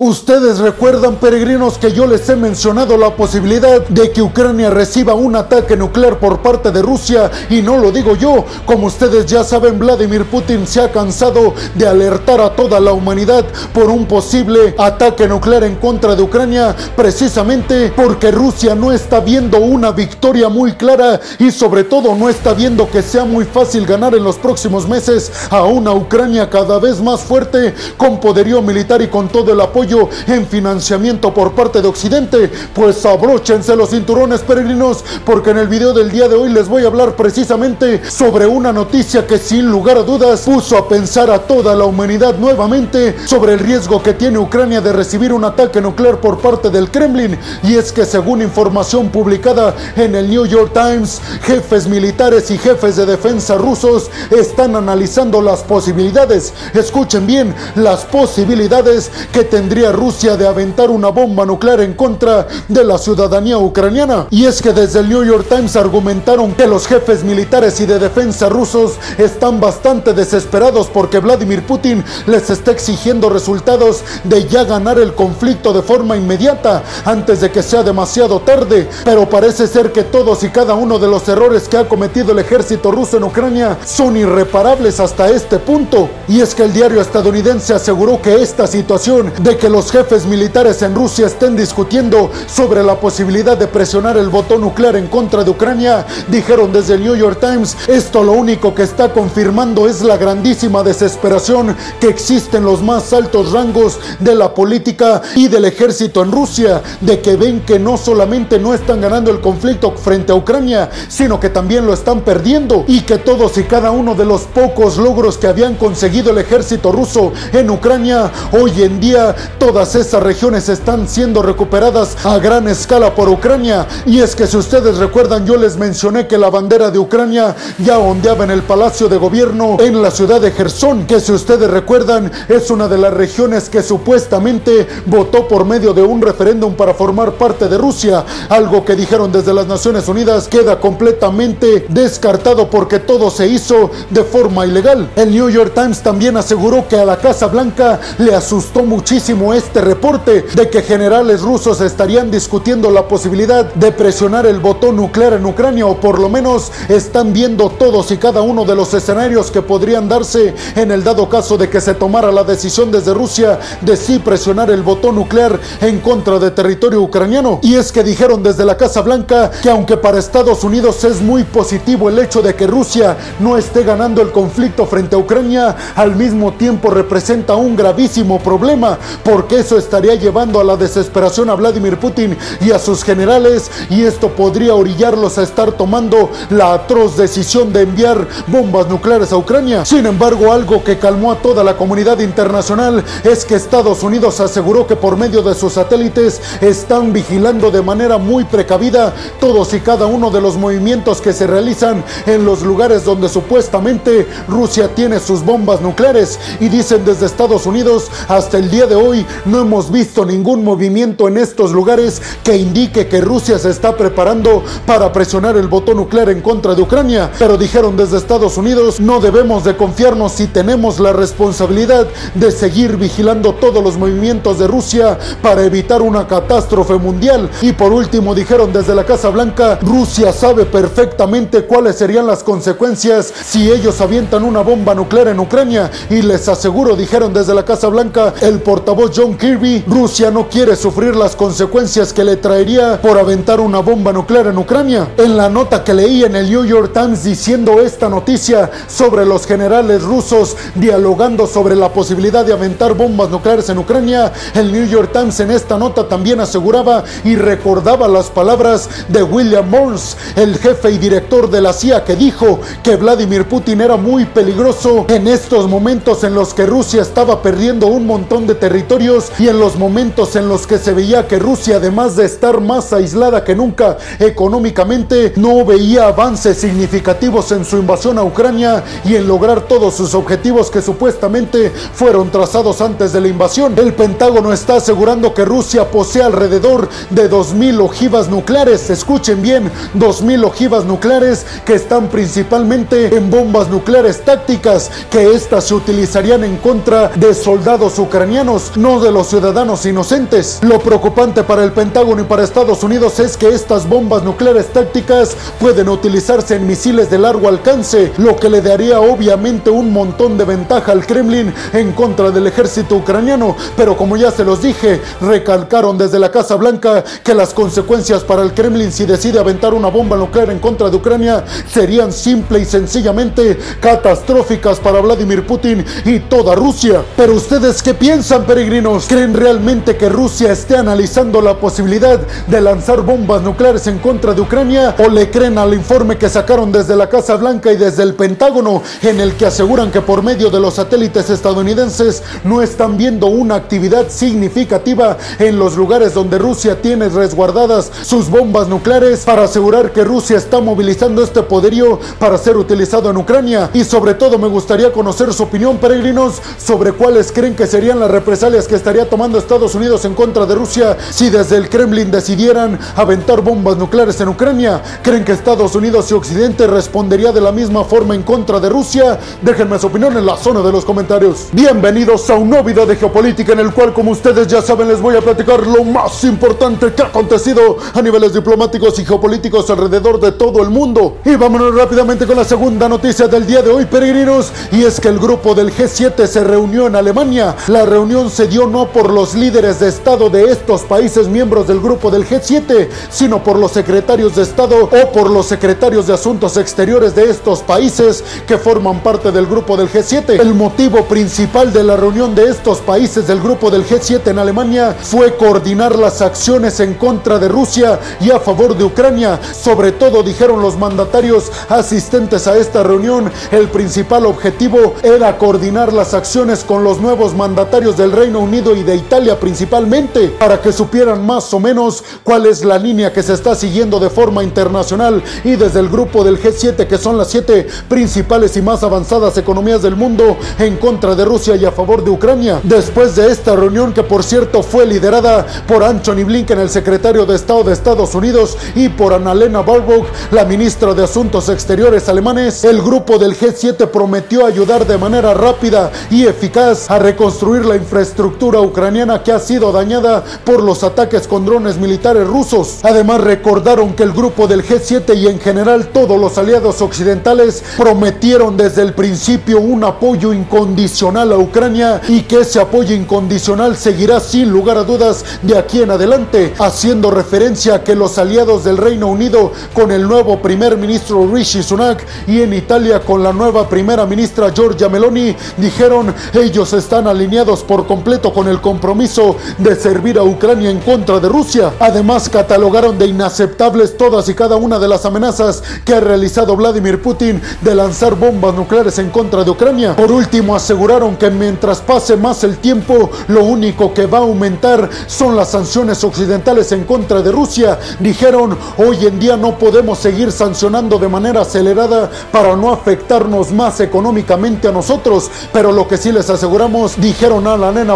Ustedes recuerdan, peregrinos, que yo les he mencionado la posibilidad de que Ucrania reciba un ataque nuclear por parte de Rusia y no lo digo yo. Como ustedes ya saben, Vladimir Putin se ha cansado de alertar a toda la humanidad por un posible ataque nuclear en contra de Ucrania, precisamente porque Rusia no está viendo una victoria muy clara y sobre todo no está viendo que sea muy fácil ganar en los próximos meses a una Ucrania cada vez más fuerte, con poderío militar y con todo el apoyo en financiamiento por parte de Occidente, pues abróchense los cinturones peregrinos, porque en el video del día de hoy les voy a hablar precisamente sobre una noticia que sin lugar a dudas puso a pensar a toda la humanidad nuevamente sobre el riesgo que tiene Ucrania de recibir un ataque nuclear por parte del Kremlin. Y es que según información publicada en el New York Times, jefes militares y jefes de defensa rusos están analizando las posibilidades, escuchen bien, las posibilidades que tendría Rusia de aventar una bomba nuclear en contra de la ciudadanía ucraniana. Y es que desde el New York Times argumentaron que los jefes militares y de defensa rusos están bastante desesperados porque Vladimir Putin les está exigiendo resultados de ya ganar el conflicto de forma inmediata antes de que sea demasiado tarde. Pero parece ser que todos y cada uno de los errores que ha cometido el ejército ruso en Ucrania son irreparables hasta este punto. Y es que el diario estadounidense aseguró que esta situación de que los jefes militares en Rusia estén discutiendo sobre la posibilidad de presionar el botón nuclear en contra de Ucrania, dijeron desde el New York Times, esto lo único que está confirmando es la grandísima desesperación que existe en los más altos rangos de la política y del ejército en Rusia, de que ven que no solamente no están ganando el conflicto frente a Ucrania, sino que también lo están perdiendo y que todos y cada uno de los pocos logros que habían conseguido el ejército ruso en Ucrania hoy en día Todas esas regiones están siendo recuperadas a gran escala por Ucrania. Y es que si ustedes recuerdan, yo les mencioné que la bandera de Ucrania ya ondeaba en el Palacio de Gobierno en la ciudad de Gerson, que si ustedes recuerdan es una de las regiones que supuestamente votó por medio de un referéndum para formar parte de Rusia, algo que dijeron desde las Naciones Unidas queda completamente descartado porque todo se hizo de forma ilegal. El New York Times también aseguró que a la Casa Blanca le asustó muchísimo este reporte de que generales rusos estarían discutiendo la posibilidad de presionar el botón nuclear en Ucrania o por lo menos están viendo todos y cada uno de los escenarios que podrían darse en el dado caso de que se tomara la decisión desde Rusia de sí presionar el botón nuclear en contra de territorio ucraniano. Y es que dijeron desde la Casa Blanca que aunque para Estados Unidos es muy positivo el hecho de que Rusia no esté ganando el conflicto frente a Ucrania, al mismo tiempo representa un gravísimo problema porque eso estaría llevando a la desesperación a Vladimir Putin y a sus generales y esto podría orillarlos a estar tomando la atroz decisión de enviar bombas nucleares a Ucrania. Sin embargo, algo que calmó a toda la comunidad internacional es que Estados Unidos aseguró que por medio de sus satélites están vigilando de manera muy precavida todos y cada uno de los movimientos que se realizan en los lugares donde supuestamente Rusia tiene sus bombas nucleares y dicen desde Estados Unidos hasta el día de hoy no hemos visto ningún movimiento en estos lugares que indique que Rusia se está preparando para presionar el botón nuclear en contra de Ucrania. Pero dijeron desde Estados Unidos, no debemos de confiarnos si tenemos la responsabilidad de seguir vigilando todos los movimientos de Rusia para evitar una catástrofe mundial. Y por último dijeron desde la Casa Blanca, Rusia sabe perfectamente cuáles serían las consecuencias si ellos avientan una bomba nuclear en Ucrania. Y les aseguro, dijeron desde la Casa Blanca, el portavoz John Kirby, Rusia no quiere sufrir las consecuencias que le traería por aventar una bomba nuclear en Ucrania. En la nota que leí en el New York Times diciendo esta noticia sobre los generales rusos dialogando sobre la posibilidad de aventar bombas nucleares en Ucrania, el New York Times en esta nota también aseguraba y recordaba las palabras de William Burns, el jefe y director de la CIA, que dijo que Vladimir Putin era muy peligroso en estos momentos en los que Rusia estaba perdiendo un montón de territorio y en los momentos en los que se veía que Rusia, además de estar más aislada que nunca económicamente, no veía avances significativos en su invasión a Ucrania y en lograr todos sus objetivos que supuestamente fueron trazados antes de la invasión. El Pentágono está asegurando que Rusia posee alrededor de 2.000 ojivas nucleares. Escuchen bien, 2.000 ojivas nucleares que están principalmente en bombas nucleares tácticas, que estas se utilizarían en contra de soldados ucranianos no de los ciudadanos inocentes. Lo preocupante para el Pentágono y para Estados Unidos es que estas bombas nucleares tácticas pueden utilizarse en misiles de largo alcance, lo que le daría obviamente un montón de ventaja al Kremlin en contra del ejército ucraniano. Pero como ya se los dije, recalcaron desde la Casa Blanca que las consecuencias para el Kremlin si decide aventar una bomba nuclear en contra de Ucrania serían simple y sencillamente catastróficas para Vladimir Putin y toda Rusia. Pero ustedes qué piensan, peregrinos? ¿Creen realmente que Rusia esté analizando la posibilidad de lanzar bombas nucleares en contra de Ucrania? ¿O le creen al informe que sacaron desde la Casa Blanca y desde el Pentágono en el que aseguran que por medio de los satélites estadounidenses no están viendo una actividad significativa en los lugares donde Rusia tiene resguardadas sus bombas nucleares para asegurar que Rusia está movilizando este poderío para ser utilizado en Ucrania? Y sobre todo me gustaría conocer su opinión, peregrinos, sobre cuáles creen que serían las represalias que estaría tomando Estados Unidos en contra de Rusia si desde el Kremlin decidieran aventar bombas nucleares en Ucrania. ¿Creen que Estados Unidos y Occidente respondería de la misma forma en contra de Rusia? Déjenme su opinión en la zona de los comentarios. Bienvenidos a un nuevo video de geopolítica en el cual, como ustedes ya saben, les voy a platicar lo más importante que ha acontecido a niveles diplomáticos y geopolíticos alrededor de todo el mundo. Y vámonos rápidamente con la segunda noticia del día de hoy, peregrinos, y es que el grupo del G7 se reunió en Alemania. La reunión se dio no por los líderes de Estado de estos países miembros del grupo del G7, sino por los secretarios de Estado o por los secretarios de Asuntos Exteriores de estos países que forman parte del grupo del G7. El motivo principal de la reunión de estos países del grupo del G7 en Alemania fue coordinar las acciones en contra de Rusia y a favor de Ucrania. Sobre todo, dijeron los mandatarios asistentes a esta reunión, el principal objetivo era coordinar las acciones con los nuevos mandatarios del Reino Unido y de Italia principalmente, para que supieran más o menos cuál es la línea que se está siguiendo de forma internacional y desde el grupo del G7, que son las siete principales y más avanzadas economías del mundo en contra de Rusia y a favor de Ucrania. Después de esta reunión, que por cierto fue liderada por Anthony Blinken, el secretario de Estado de Estados Unidos, y por Annalena Baerbock, la ministra de Asuntos Exteriores alemanes, el grupo del G7 prometió ayudar de manera rápida y eficaz a reconstruir la infraestructura ucraniana que ha sido dañada por los ataques con drones militares rusos. Además, recordaron que el grupo del G7 y en general todos los aliados occidentales prometieron desde el principio un apoyo incondicional a Ucrania y que ese apoyo incondicional seguirá sin lugar a dudas de aquí en adelante, haciendo referencia a que los aliados del Reino Unido con el nuevo primer ministro Rishi Sunak y en Italia con la nueva primera ministra Giorgia Meloni dijeron ellos están alineados por completo con el compromiso de servir a Ucrania en contra de Rusia. Además catalogaron de inaceptables todas y cada una de las amenazas que ha realizado Vladimir Putin de lanzar bombas nucleares en contra de Ucrania. Por último aseguraron que mientras pase más el tiempo, lo único que va a aumentar son las sanciones occidentales en contra de Rusia. Dijeron, hoy en día no podemos seguir sancionando de manera acelerada para no afectarnos más económicamente a nosotros, pero lo que sí les aseguramos, dijeron a la nena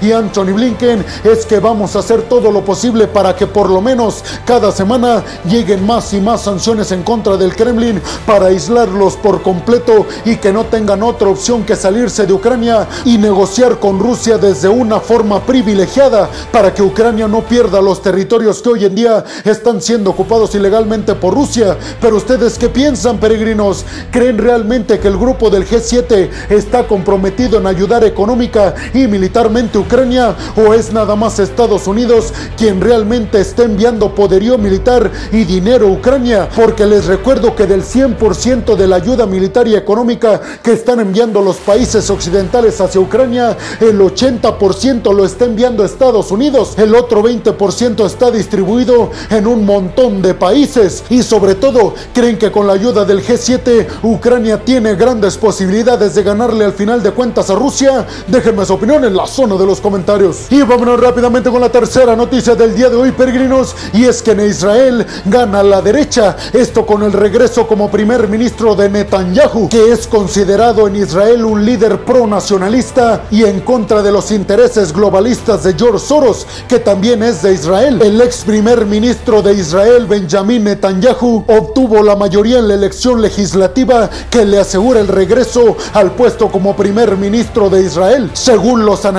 Y Anthony Blinken, es que vamos a hacer todo lo posible para que por lo menos cada semana lleguen más y más sanciones en contra del Kremlin para aislarlos por completo y que no tengan otra opción que salirse de Ucrania y negociar con Rusia desde una forma privilegiada para que Ucrania no pierda los territorios que hoy en día están siendo ocupados ilegalmente por Rusia. Pero ustedes qué piensan, peregrinos? ¿Creen realmente que el grupo del G7 está comprometido en ayudar económica y militarmente a Ucrania o es nada más Estados Unidos quien realmente está enviando poderío militar y dinero a Ucrania? Porque les recuerdo que del 100% de la ayuda militar y económica que están enviando los países occidentales hacia Ucrania, el 80% lo está enviando Estados Unidos, el otro 20% está distribuido en un montón de países y sobre todo creen que con la ayuda del G7 Ucrania tiene grandes posibilidades de ganarle al final de cuentas a Rusia. Déjenme su opinión en la zona de los comentarios. Y vámonos rápidamente con la tercera noticia del día de hoy, peregrinos, y es que en Israel gana la derecha, esto con el regreso como primer ministro de Netanyahu, que es considerado en Israel un líder pro-nacionalista y en contra de los intereses globalistas de George Soros, que también es de Israel. El ex primer ministro de Israel, Benjamin Netanyahu, obtuvo la mayoría en la elección legislativa que le asegura el regreso al puesto como primer ministro de Israel. Según los analistas,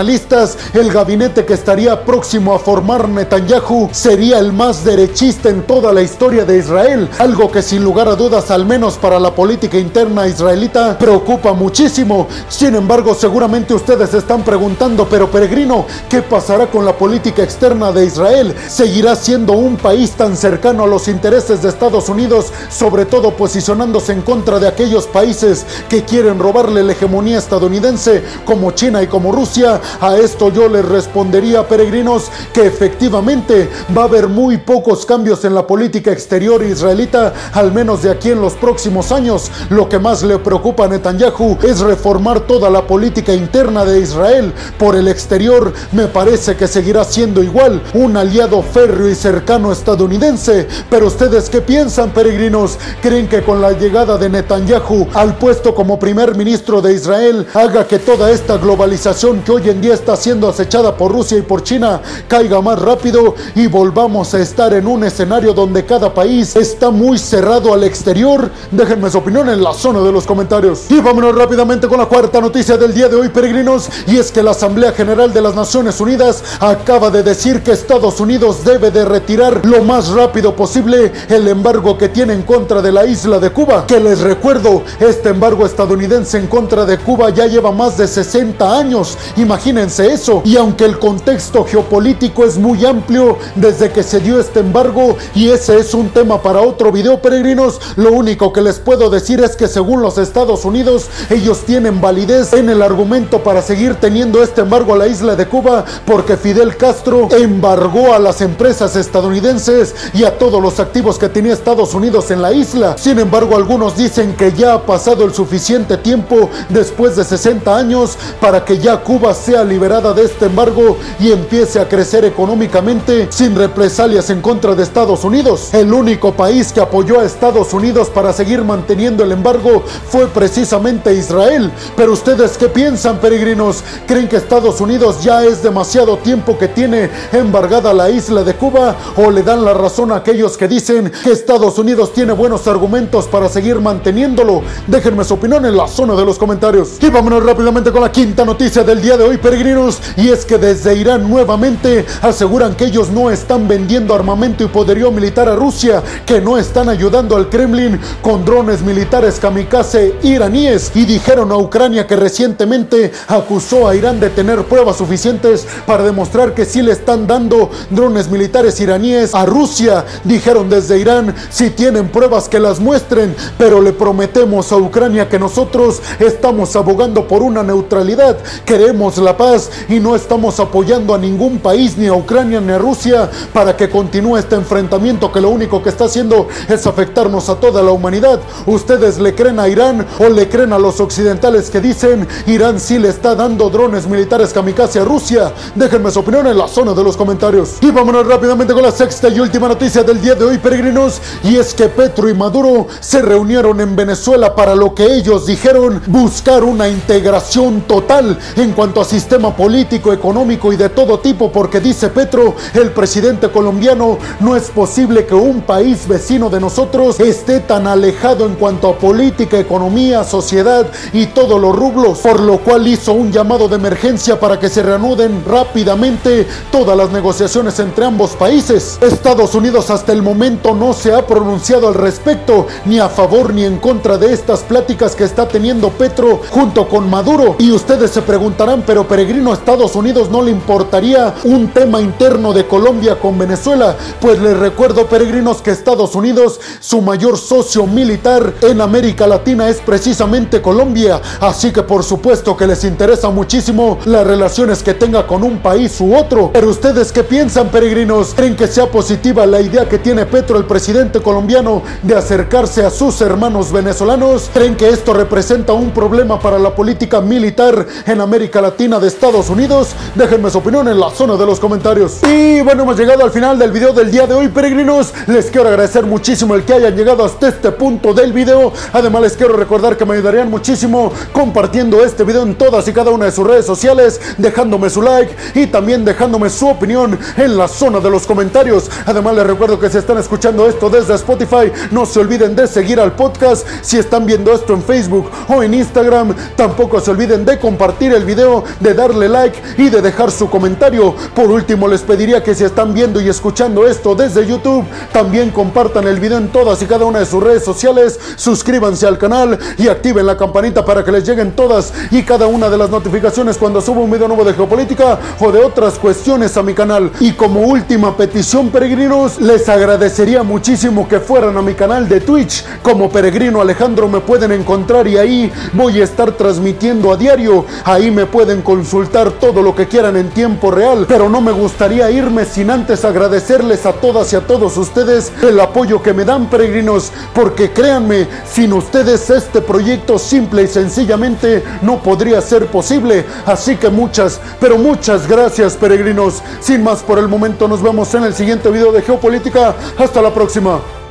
el gabinete que estaría próximo a formar Netanyahu sería el más derechista en toda la historia de Israel, algo que sin lugar a dudas, al menos para la política interna israelita, preocupa muchísimo. Sin embargo, seguramente ustedes están preguntando, pero peregrino, ¿qué pasará con la política externa de Israel? ¿Seguirá siendo un país tan cercano a los intereses de Estados Unidos, sobre todo posicionándose en contra de aquellos países que quieren robarle la hegemonía estadounidense como China y como Rusia? A esto yo les respondería, peregrinos, que efectivamente va a haber muy pocos cambios en la política exterior israelita, al menos de aquí en los próximos años. Lo que más le preocupa a Netanyahu es reformar toda la política interna de Israel. Por el exterior me parece que seguirá siendo igual, un aliado férreo y cercano estadounidense. Pero ustedes qué piensan, peregrinos? ¿Creen que con la llegada de Netanyahu al puesto como primer ministro de Israel haga que toda esta globalización que hoy en día está siendo acechada por Rusia y por China caiga más rápido y volvamos a estar en un escenario donde cada país está muy cerrado al exterior? Déjenme su opinión en la zona de los comentarios. Y vámonos rápidamente con la cuarta noticia del día de hoy, peregrinos, y es que la Asamblea General de las Naciones Unidas acaba de decir que Estados Unidos debe de retirar lo más rápido posible el embargo que tiene en contra de la isla de Cuba. Que les recuerdo, este embargo estadounidense en contra de Cuba ya lleva más de 60 años. Imagínense eso. Y aunque el contexto geopolítico es muy amplio desde que se dio este embargo, y ese es un tema para otro video, peregrinos, lo único que les puedo decir es que según los Estados Unidos, ellos tienen validez en el argumento para seguir teniendo este embargo a la isla de Cuba, porque Fidel Castro embargó a las empresas estadounidenses y a todos los activos que tenía Estados Unidos en la isla. Sin embargo, algunos dicen que ya ha pasado el suficiente tiempo después de 60 años para que ya Cuba sea liberada de este embargo y empiece a crecer económicamente sin represalias en contra de Estados Unidos. El único país que apoyó a Estados Unidos para seguir manteniendo el embargo fue precisamente Israel. Pero ustedes qué piensan, peregrinos? ¿Creen que Estados Unidos ya es demasiado tiempo que tiene embargada la isla de Cuba? ¿O le dan la razón a aquellos que dicen que Estados Unidos tiene buenos argumentos para seguir manteniéndolo? Déjenme su opinión en la zona de los comentarios. Y vámonos rápidamente con la quinta noticia del día de hoy, peregrinos. Y es que desde Irán nuevamente aseguran que ellos no están vendiendo armamento y poderío militar a Rusia, que no están ayudando al Kremlin con drones militares kamikaze iraníes y dijeron a Ucrania que recientemente acusó a Irán de tener pruebas suficientes para demostrar que sí le están dando drones militares iraníes a Rusia. Dijeron desde Irán, si tienen pruebas que las muestren, pero le prometemos a Ucrania que nosotros estamos abogando por una neutralidad, queremos la paz y no estamos apoyando a ningún país, ni a Ucrania ni a Rusia, para que continúe este enfrentamiento que lo único que está haciendo es afectarnos a toda la humanidad. ¿Ustedes le creen a Irán o le creen a los occidentales que dicen Irán sí le está dando drones militares kamikaze a Rusia? Déjenme su opinión en la zona de los comentarios. Y vámonos rápidamente con la sexta y última noticia del día de hoy, peregrinos, y es que Petro y Maduro se reunieron en Venezuela para lo que ellos dijeron buscar una integración total en cuanto a sistema político, económico y de todo tipo, porque dice Petro, el presidente colombiano, no es posible que un país vecino de nosotros esté tan alejado en cuanto a política, economía, sociedad y todos los rublos, por lo cual hizo un llamado de emergencia para que se reanuden rápidamente todas las negociaciones entre ambos países. Estados Unidos hasta el momento no se ha pronunciado al respecto, ni a favor ni en contra de estas pláticas que está teniendo Petro junto con Maduro. Y ustedes se preguntarán, pero peregrino, Estados Unidos no le importaría un tema interno de Colombia con Venezuela. Pues les recuerdo, peregrinos, que Estados Unidos, su mayor socio militar en América Latina es precisamente Colombia. Así que por supuesto que les interesa muchísimo las relaciones que tenga con un país u otro. Pero ustedes qué piensan, peregrinos? ¿Creen que sea positiva la idea que tiene Petro, el presidente colombiano, de acercarse a sus hermanos venezolanos? ¿Creen que esto representa un problema para la política militar en América Latina de Estados Unidos? Déjenme su opinión en la zona de los comentarios. Y bueno, hemos llegado al final del video del día de hoy, peregrinos. Les quiero agradecer muchísimo el que hayan llegado hasta este punto del video. Además, les quiero recordar que me ayudarían muchísimo compartiendo este video en todas y cada una de sus redes sociales, dejándome su like y también dejándome su opinión en la zona de los comentarios. Además, les recuerdo que si están escuchando esto desde Spotify, no se olviden de seguir al podcast. Si están viendo esto en Facebook o en Instagram, tampoco se olviden de compartir el video, de darle like y de dejar su comentario. Por último, les pediría que si están viendo y escuchando esto desde YouTube, también compartan el video en todas y cada una de sus redes sociales, suscríbanse al canal y activen la campanita para que les lleguen todas y cada una de las notificaciones cuando suba un video nuevo de geopolítica o de otras cuestiones a mi canal. Y como última petición, peregrinos, les agradecería muchísimo que fueran a mi canal de Twitch. Como peregrino Alejandro me pueden encontrar y ahí voy a estar transmitiendo a diario. Ahí me pueden consultar todo lo que quieran en tiempo real. Pero no me gustaría irme sin antes agradecerles a todas y a todos ustedes el apoyo que me dan, peregrinos. Porque créanme, sin ustedes este proyecto simple y sencillamente no podría ser posible. Así que muchas, pero muchas gracias, peregrinos. Sin más por el momento, nos vemos en el siguiente video de Geopolítica. Hasta la próxima.